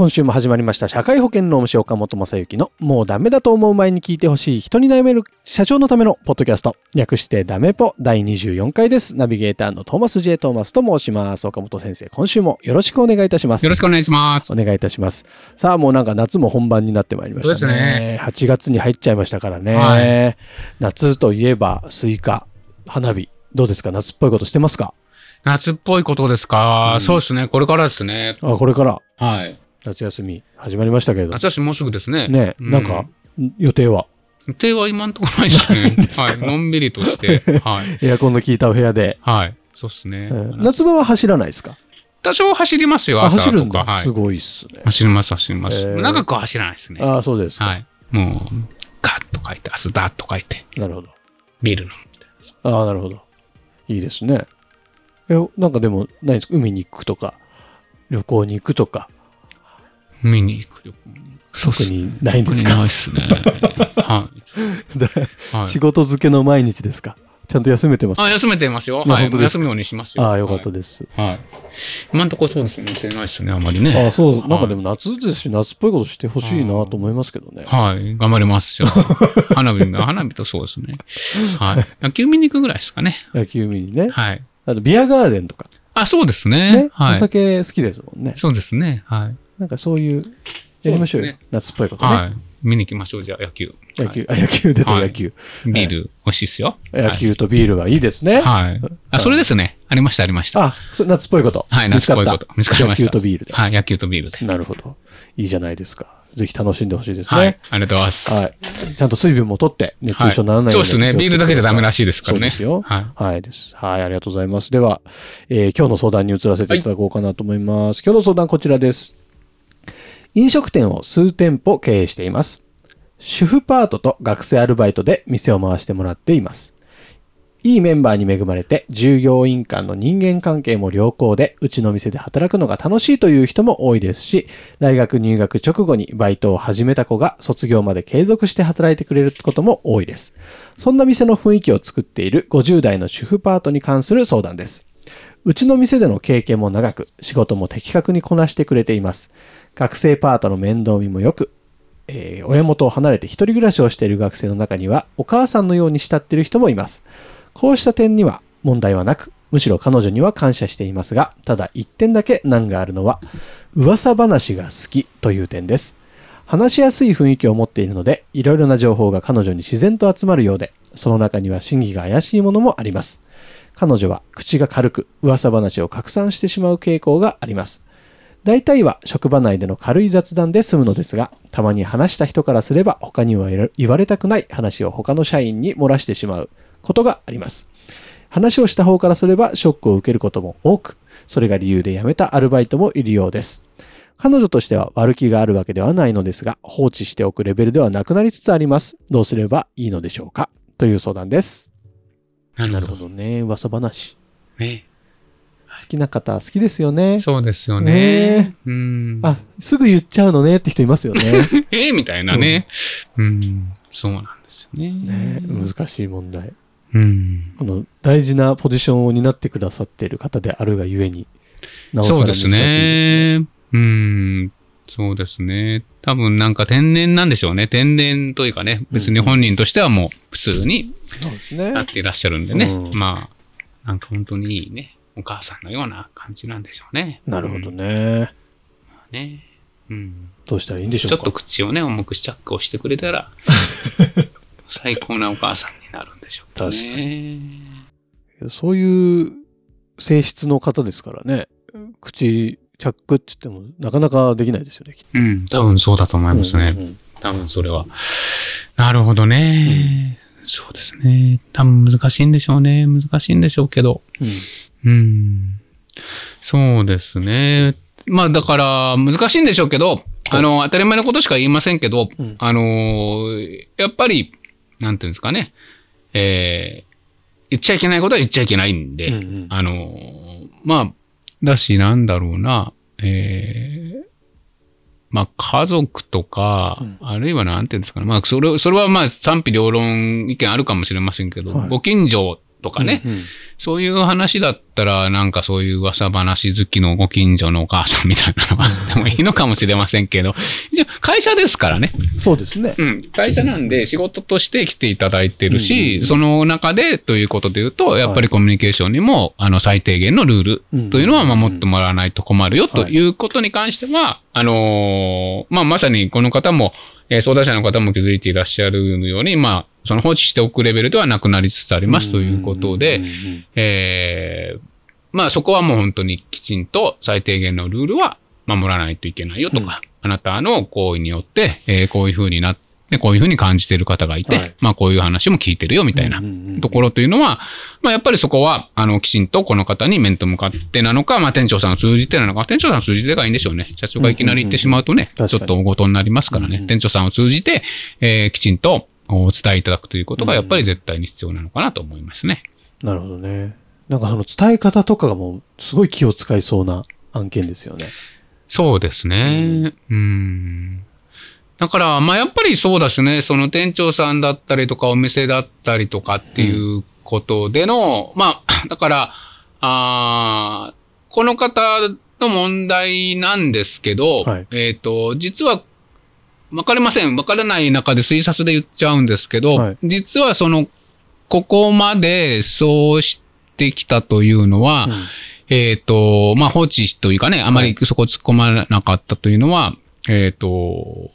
今週も始まりました。社会保険労務士岡本正幸のもうダメだと思う前に聞いてほしい人に悩める社長のためのポッドキャスト。略してダメポ第24回です。ナビゲーターのトーマス J. トーマスと申します。岡本先生、今週もよろしくお願いいたします。よろしくお願いします。お願いいたします。さあ、もうなんか夏も本番になってまいりましたね。そうですね8月に入っちゃいましたからね。はい夏といえばスイカ、花火。どうですか？夏っぽいことしてますか？夏っぽいことですか、うんそうですね。これからですね。あ、これからはい。夏休み始まりましたけれど。夏休みもうすぐですね。ね、うんなんか予定は？予定は今んとこないですね。ですか？はい。のんびりとして。はい。エアコンの効いたお部屋で。はい。そうですね。うん夏場は走らないですか？多少走りますよ、あ朝とか。走るんだ。はいす。ごいっすね。走ります、走ります。えー長くは走らないですね。ああ、そうですか。はい。もう、ガッと書いて、明日ダッと書いて、なるほど。ビール飲むみたいな。ああ、なるほど。いいですね。え、なんかでも、ないですか？海に行くとか、旅行に行くとか、見に行く旅行に行く。特にないんですか？ないっすね。はい。はい仕事漬けの毎日ですか？ちゃんと休めてますか？あ、休めてますよ。はい。休むようにしますよ。ああ、よかったはいです。はい。今のところそうですね。ないですね、あまりね。ああ、そう、なんかでも。も夏ですし、夏っぽいことしてほしいなと思いますけどね。はい。頑張りますよ。花火が、花火とそうですね。はい。野球見に行くぐらいですかね。野球見にね。はい。あと、ビアガーデンとか。あ、そうですね。はい。酒好きですもんね。そうですね。はい。なんかそういう、やりましょうよそうで。夏っぽいことね。はい。見に行きましょう、じゃあ、野球。野球、あ、野球出たはい野球。ビール、美味しいっすよ。野球とビールはいいですね。はい。はい。あ、それですね。ありました、ありました。あ、そ夏っぽいこと。はい、夏っぽいこと。見つかりました。野球とビールで。はい、野球とビールで。なるほど。いいじゃないですか。ぜひ楽しんでほしいですはいね。。ありがとうございます。はい。ちゃんと水分も取って、熱中症にならないはいよにそううですね。ビールだけじゃダメらしいですからね。そうですよ。はい。はいです。はい、ありがとうございます。では、えー今日の相談に移らせていただこうかなと思います。今日の相談こちらです。飲食店を数店舗経営しています。主婦パートと学生アルバイトで店を回してもらっています。いいメンバーに恵まれて、従業員間の人間関係も良好で、うちの店で働くのが楽しいという人も多いですし、大学入学直後にバイトを始めた子が卒業まで継続して働いてくれることも多いです。そんな店の雰囲気を作っている50代の主婦パートに関する相談です。うちの店での経験も長く、仕事も的確にこなしてくれています。学生パートの面倒見も良く、えー親元を離れて一人暮らしをしている学生の中には、お母さんのように慕っている人もいます。こうした点には問題はなく、むしろ彼女には感謝していますが、ただ一点だけ難があるのは、噂話が好きという点です。話しやすい雰囲気を持っているので、いろいろな情報が彼女に自然と集まるようで、その中には真偽が怪しいものもあります。彼女は口が軽く噂話を拡散してしまう傾向があります。大体は職場内での軽い雑談で済むのですが、たまに話した人からすれば他には言われたくない話を他の社員に漏らしてしまうことがあります。話をした方からすればショックを受けることも多く、それが理由で辞めたアルバイトもいるようです。彼女としては悪気があるわけではないのですが、放置しておくレベルではなくなりつつあります。どうすればいいのでしょうか？という相談です。なるほど。ね。噂話。ね。好きな方好きですよね。そうですよねね。うん。あ、すぐ言っちゃうのねって人いますよね。ええみたいなね。うん。そうなんですよね。ね難しい問題。うん。この大事なポジションを担ってくださっている方であるがゆえに、なおさらそうです難しいですね。ね。うん。そうですね。多分なんか天然なんでしょうね。天然というかね、別に本人としてはもう普通にそうですねなっていらっしゃるんでね。うんまあ、なんか本当にいいね。お母さんのような感じなんでしょうね。なるほどうんね。ね。うん。どうしたらいいんでしょうか？ちょっと口をね、重くしチャックをしてくれたら、最高なお母さんになるんでしょうね。そういう性質の方ですからね。口、チャックって言ってもなかなかできないですよね。うん、多分そうだと思いますね。うんうん多分それは。なるほどね。そうですね。多分難しいんでしょうね。難しいんでしょうけど。うん。うん。そうですね。まあだから難しいんでしょうけど、あの、当たり前のことしか言いませんけど、うん。あの、やっぱり、なんていうんですかね、えー言っちゃいけないことは言っちゃいけないんで、うんうん。あの、まあ、だし、なんだろうな、えーまあ、家族とか、うん。あるいはなんていうんですかね、まあ、それ、それはまあ、賛否両論意見あるかもしれませんけど、はい。ご近所とかね、うんうんそういう話だったら、なんかそういう噂話好きのご近所のお母さんみたいなのがあってもいいのかもしれませんけど、一応会社ですからね。そうですね。うん。会社なんで仕事として来ていただいてるし、うんその中でということで言うと、やっぱりコミュニケーションにも、あの、最低限のルールというのは守ってもらわないと困るよということに関しては、あのーまあ、まさにこの方も、えー相談者の方も気づいていらっしゃるように、まあ、その放置しておくレベルではなくなりつつありますということでえーまあそこはもう本当にきちんと最低限のルールは守らないといけないよとか、あなたの行為によって、えーこういうふうになって、こういうふうに感じている方がいて、はい。まあこういう話も聞いてるよみたいなうんうんうんところというのは、まあやっぱりそこは、あの、きちんとこの方に面と向かってなのか、まあ店長さんを通じてなのか、店長さんを通じてがいいんでしょうね。社長がいきなり言ってしまうとね、うんうんうん。ちょっと大ごとになりますからね。うんうん店長さんを通じて、えーきちんとお伝えいただくということがやっぱり絶対に必要なのかなと思いますね。なるほどね。なんかその伝え方とかがもうすごい気を使いそうな案件ですよね。そうですね。うん。だから、まあやっぱりそうだしね、その店長さんだったりとかお店だったりとかっていうことでの、まあ、だから、あーこの方の問題なんですけど、はいえっ、と、実は、わかりません。わからない中で推察で言っちゃうんですけど、はい実はその、ここまでそうしてきたというのは、うん。えっ、と、まあ、放置というかね、あまりそこ突っ込まなかったというのは、えっ、と、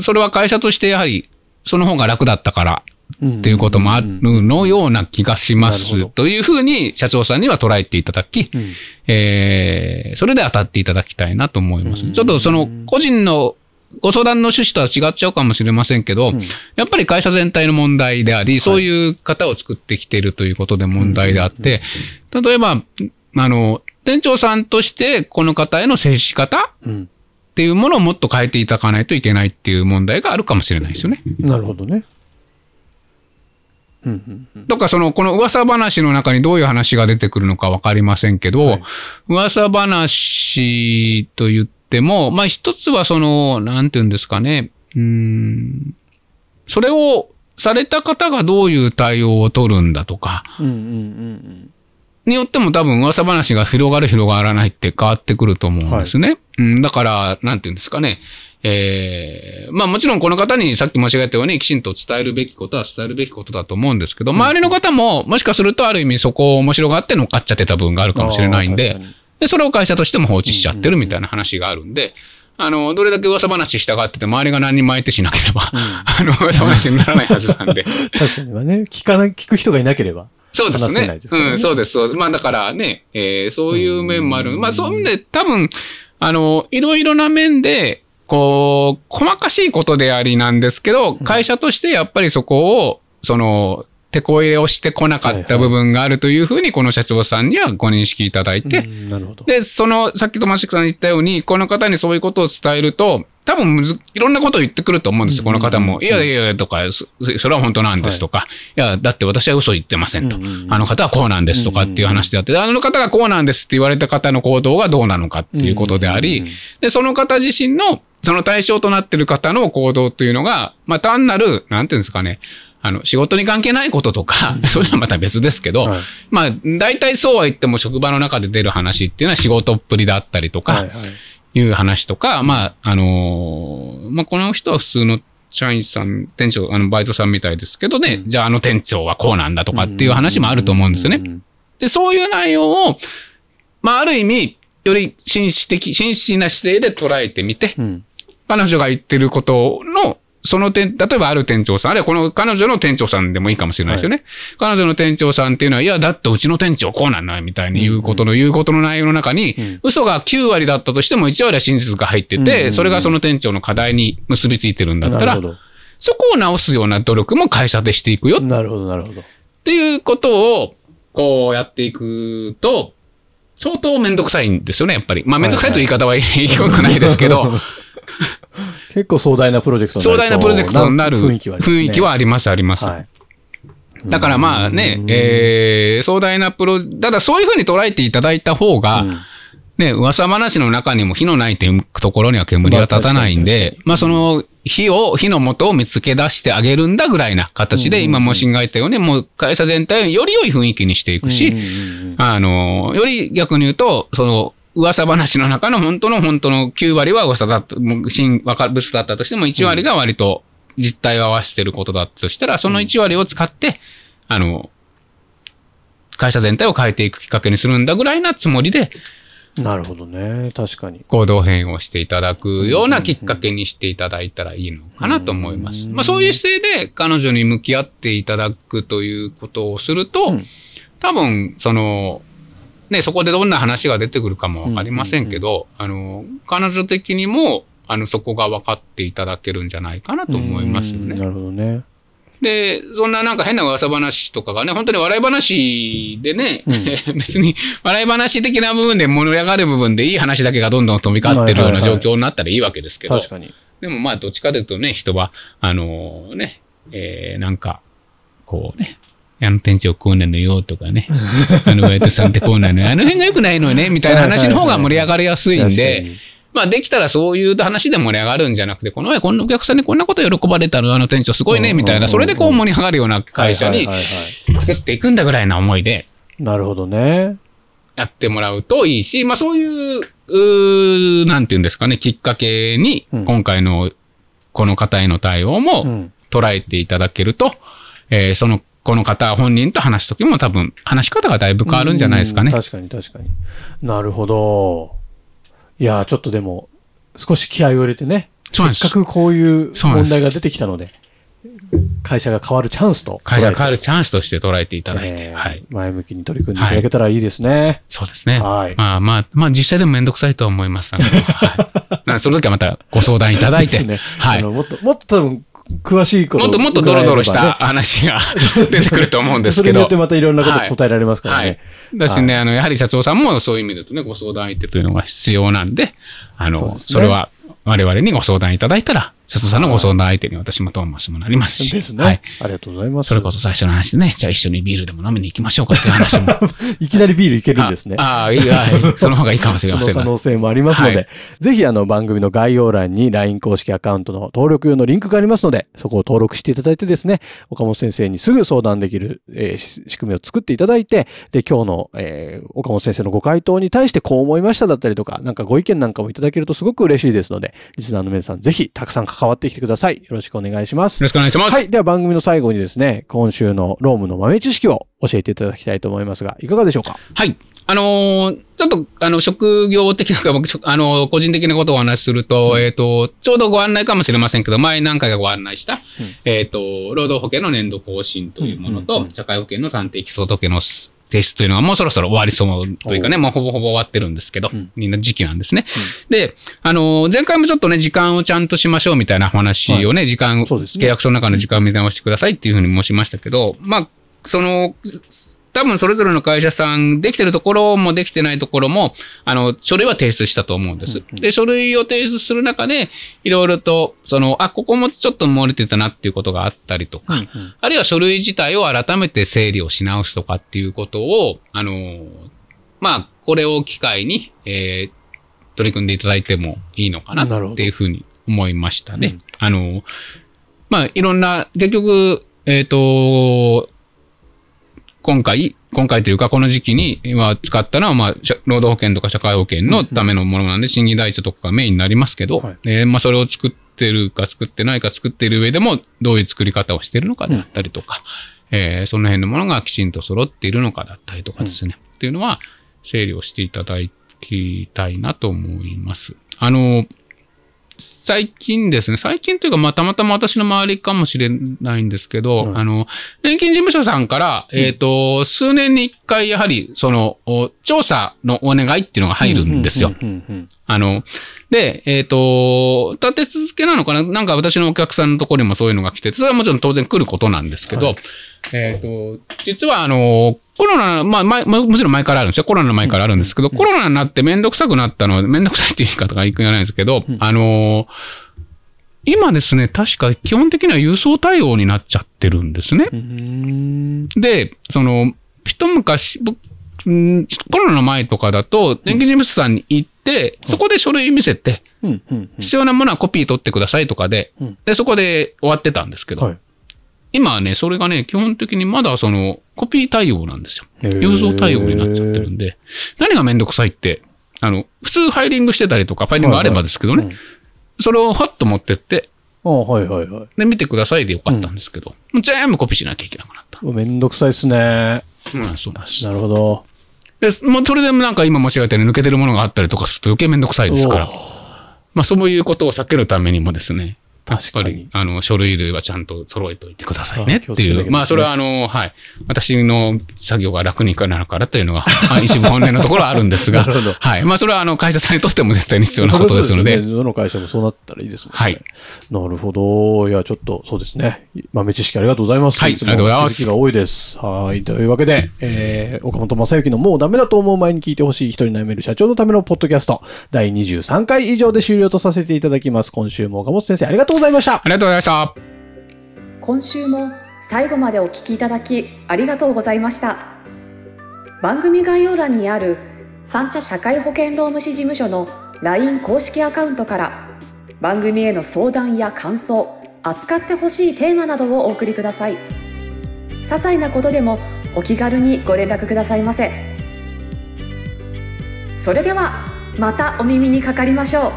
それは会社としてやはり、その方が楽だったからっていうこともあるのような気がします。というふうに社長さんには捉えていただき、うん。えーそれで当たっていただきたいなと思います。うん。ちょっとその個人のご相談の趣旨とは違っちゃうかもしれませんけど、うん。やっぱり会社全体の問題であり、そういう方を作ってきているということで問題であって、例えば、あの、店長さんとしてこの方への接し方うん。っていうものをもっと変えていただかないといけないっていう問題があるかもしれないですよね。なるほどね。うんうんうん。とか、その、この噂話の中にどういう話が出てくるのかわかりませんけど、はい。噂話と言っても、まあ一つはその、なんていうんですかね、うーん、それをされた方がどういう対応を取るんだとか、によっても多分噂話が広がる広がらないって変わってくると思うんですね。うん、だから、なんていうんですかね。えーまあもちろんこの方にさっき申し上げたようにきちんと伝えるべきことは伝えるべきことだと思うんですけど、周りの方ももしかするとある意味そこを面白がって乗っかっちゃってた部分があるかもしれないんでで、それを会社としても放置しちゃってるみたいな話があるんで、あの、どれだけ噂話したがってて周りが何人も相手しなければ、あの、噂話にならないはずなんで。確かにはね、聞かない、聞く人がいなければ。そうですねすねうん、そうです。まあだからね、えーそういう面もある。まあそういう意味で多分、あの、いろいろな面で、こう、細かしいことでありなんですけど、会社としてやっぱりそこを、その、手こ入れをしてこなかった部分があるというふうに、この社長さんにはご認識いただいて、うんなるほど。で、その、さっきとマシックさん言ったように、この方にそういうことを伝えると、多分むず、いろんなことを言ってくると思うんですよ、この方も。いやいやいや、とか、そそれは本当なんですとか、い、や、だって私は嘘言ってませんと。あの方はこうなんですとかっていう話であって、あの方がこうなんですって言われた方の行動がどうなのかっていうことであり、で、その方自身の、その対象となっている方の行動というのが、まあ単なる、なんていうんですかね、あの、仕事に関係ないこととか、そういうのはまた別ですけど、はいまあ、大体そうは言っても職場の中で出る話っていうのは仕事っぷりだったりとか、はいはい。いう話とか、まあ、あのーまあ、この人は普通の社員さん、店長、あの、バイトさんみたいですけどね、じゃああの店長はこうなんだとかっていう話もあると思うんですよね。んで、そういう内容を、まあ、ある意味、より紳士的、紳士な姿勢で捉えてみて、うん。彼女が言ってることの、その店、例えばある店長さん、あるいはこの彼女の店長さんでもいいかもしれないですよね。彼女の店長さんっていうのは、いや、だってうちの店長こうなんだ、みたいに言うことの、言うことの内容の中に、ん嘘が9割だったとしても1割は真実が入ってて、うんうんうんそれがその店長の課題に結びついてるんだったら。そこを直すような努力も会社でしていくよっなるほど、なるほど。ていうことを、こうやっていくと、相当めんどくさいんですよね、やっぱり。まあ、めんどくさいという言い方は言い にくくないですけど、結構壮大なプロジェクトに壮大なプロジェクトになる雰囲気はありますね。雰囲気はあります、あります。はい。だからまあね、えー壮大なプロ、ただそういうふうに捉えていただいた方が、うん。ね、噂話の中にも火のないというところには煙は立たないんでまあその火を、火の元を見つけ出してあげるんだぐらいな形で、今もしんが言ったように、もう会社全体をより良い雰囲気にしていくし、あの、より逆に言うと、その、噂話の中の本当の本当の9割は噂だった、もう新わか物だったとしても1割が割と実態を合わせてることだとしたら、その1割を使って、あの、会社全体を変えていくきっかけにするんだぐらいなつもりで、なるほどね。確かに。行動変をしていただくようなきっかけにしていただいたらいいのかなと思います。まあそういう姿勢で彼女に向き合っていただくということをすると、うん多分、その、ね、そこでどんな話が出てくるかもわかりませんけど、あの、彼女的にも、あの、そこが分かっていただけるんじゃないかなと思いますよね。うんなるほどね。で、そんななんか変な噂話とかがね、本当に笑い話でね、別に笑い話的な部分で盛り上がる部分でいい話だけがどんどん飛び交ってるようなはいはいはい状況になったらいいわけですけど、確かに。でもまあどっちかというとね、人は、あのね、えー、なんか、こうね、あの店長こうなのよとかね、あのバイトさんってこうなのよ、あの辺が良くないのよね、みたいな話の方が盛り上がりやすいんで、に。まあできたらそういう話で盛り上がるんじゃなくて、この前こんなお客さんにこんなこと喜ばれたの、あの店長すごいね、みたいな、それでこう盛り上がるような会社に作っていくんだぐらいな思いで。いなるほどね。やってもらうといいし、まあそういう、うーなんていうんですかね、きっかけにうん。今回のこの方への対応うもん。捉えていただけると、えーその、この方本人と話すときも多分話し方がだいぶ変わるんじゃないですかねうん。確かに確かに。なるほど。いやー、ちょっとでも、少し気合を入れてね。せっかくこういう問題が出てきたので、会社が変わるチャンスと。会社が変わるチャンスとして捉えていただいて、えーはい。前向きに取り組んでいただけたらいいですね。そうですね。はいまあまあ、まあ実際でもめんどくさいとは思います。はい、その時はまたご相談いただいて、ね。はい。あのもっと、もっと多分、詳しいこともっともっとドロドロした話が 出てくると思うんですけどそれによって。またいろんなこと答えられますからはいね。。だしね、あの、やはり社長さんもそういう意味でとね、ご相談相手というのが必要なんで、あの、そねそれは我々にご相談いただいたら、社長さんのご相談相手に私もトーマスもなりますし。ですね、はい。ありがとうございます。それこそ最初の話でね、じゃあ一緒にビールでも飲みに行きましょうかっていう話も。いきなりビールいけるんですね。ああ、いい、はい。その方がいいかもしれそのませんが。可能性もありますので、はいぜひあの番組の概要欄に LINE 公式アカウントの登録用のリンクがありますので、そこを登録していただいてですね、岡本先生にすぐ相談できる、えーし仕組みを作っていただいて、で、今日の、えー岡本先生のご回答に対してこう思いましただったりとか、なんかご意見なんかもいただけるとすごく嬉しいですので、リスナーの皆さんぜひたくさん関わってきてください。よろしくお願いしますよ。ろしくお願いします。はい。では番組の最後にですね、今週のロームの豆知識を教えていただきたいと思いますが、いかがでしょうか？はい。あのーちょっと、あの、職業的なか、僕、職あのー個人的なことをお話しすると、えっ、と、ちょうどご案内かもしれませんけど、前何回かご案内した、えっ、と、労働保険の年度更新というものと、うんうんうん社会保険の算定基礎時計の提出というのはもうそろそろ終わりそうというかね、おもうほぼほぼ終わってるんですけど、うん。みんな時期なんですね。で、あのー前回もちょっとね、時間をちゃんとしましょうみたいな話をね、時間、契約書の中の時間を見直してくださいっていうふうに申しましたけど、まあ、その、多分それぞれの会社さん、できてるところもできてないところも、あの、書類は提出したと思うんです。で、書類を提出する中で、いろいろと、その、あ、ここもちょっと漏れてたなっていうことがあったりとか、あるいは書類自体を改めて整理をし直すとかっていうことを、あの、まあ、これを機会に、えー取り組んでいただいてもいいのかなっていうふうに思いましたね。うんあの、まあ、いろんな、結局、えっ、と、今回、今回というか、この時期に今使ったのは、まあ、社労働保険とか社会保険のためのものなんで、審議代書とかがメインになりますけど、はい。えーまあ、それを作ってるか作ってないか作っている上でも、どういう作り方をしているのかであったりとか、えーその辺のものがきちんと揃っているのかだったりとかですね、っていうのは、整理をしていただきたいなと思います。あの、最近ですね、最近というか、まあ、たまたま私の周りかもしれないんですけど、うんあの、年金事務所さんから、えっ、と、数年に一回、やはり、その、お調査のお願いっていうのが入るんですよ。あの、で、えっ、と、立て続けなのかな？なんか私のお客さんのところにもそういうのが来てて、それはもちろん当然来ることなんですけど、はい。えっ、と、実はあの、コロナ、まあ、前ももちろん前からあるんですよ。コロナの前からあるんですけど、コロナになってめんどくさくなったのは、めんどくさいっていう言い方がいくじゃないですけど、うんあの、今ですね、確か基本的には郵送対応になっちゃってるんですね。で、その、一昔、コロナの前とかだと、年金事務所さんに行って、そこで書類見せて、必要なものはコピー取ってくださいとかでうん、で、そこで終わってたんですけど、はい今はね、それがね、基本的にまだその、コピー対応なんですよ。郵送対応になっちゃってるんで、何がめんどくさいって、あの、普通ファイリングしてたりとか、ファイリングあればですけどね、はいはいそれをハッと持ってって、ああ、はいはいはい。で、見てくださいでよかったんですけど、もう全部コピーしなきゃいけなくなった。めんどくさいっすね。うん、そうです。なるほど。で、もうそれでもなんか今申し上げたように抜けてるものがあったりとかすると余計めんどくさいですからまあそういうことを避けるためにもですね、やっ確かにぱり、。あの、書類類はちゃんと揃えておいてくださいねっていう。あねまあ、それはあの、はい。私の作業が楽になるからというのが、まあ一部本音のところはあるんですが、なるほどはい。まあ、それはあの、会社さんにとっても絶対に必要なことですので、そうよね どの会社もそうなったらいいですもんね。はい。なるほど。いや、ちょっと、そうですね。豆知識ありがとうございます。はいつもありがとうございます気づきが多いです。はい。というわけで、えー、岡本正幸のもうダメだと思う前に聞いてほしい人に悩める社長のためのポッドキャスト、第23回以上で終了とさせていただきます。今週も岡本先生ありがとうございました。あ。りがとうございました。今週も最後までお聞きいただきありがとうございました。番組概要欄にある三茶社会保険労務士事務所の LINE 公式アカウントから番組への相談や感想扱ってほしいテーマなどをお送りください。些細なことでもお気軽にご連絡くださいませ。それではまたお耳にかかりましょう。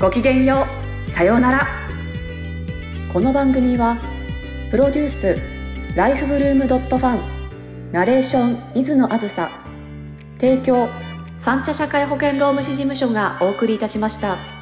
ごきげんよう。さようならこの番組はプロデュースライフブルームドットファンナレーション水野あずさ提供三茶社会保険労務士事務所がお送りいたしました。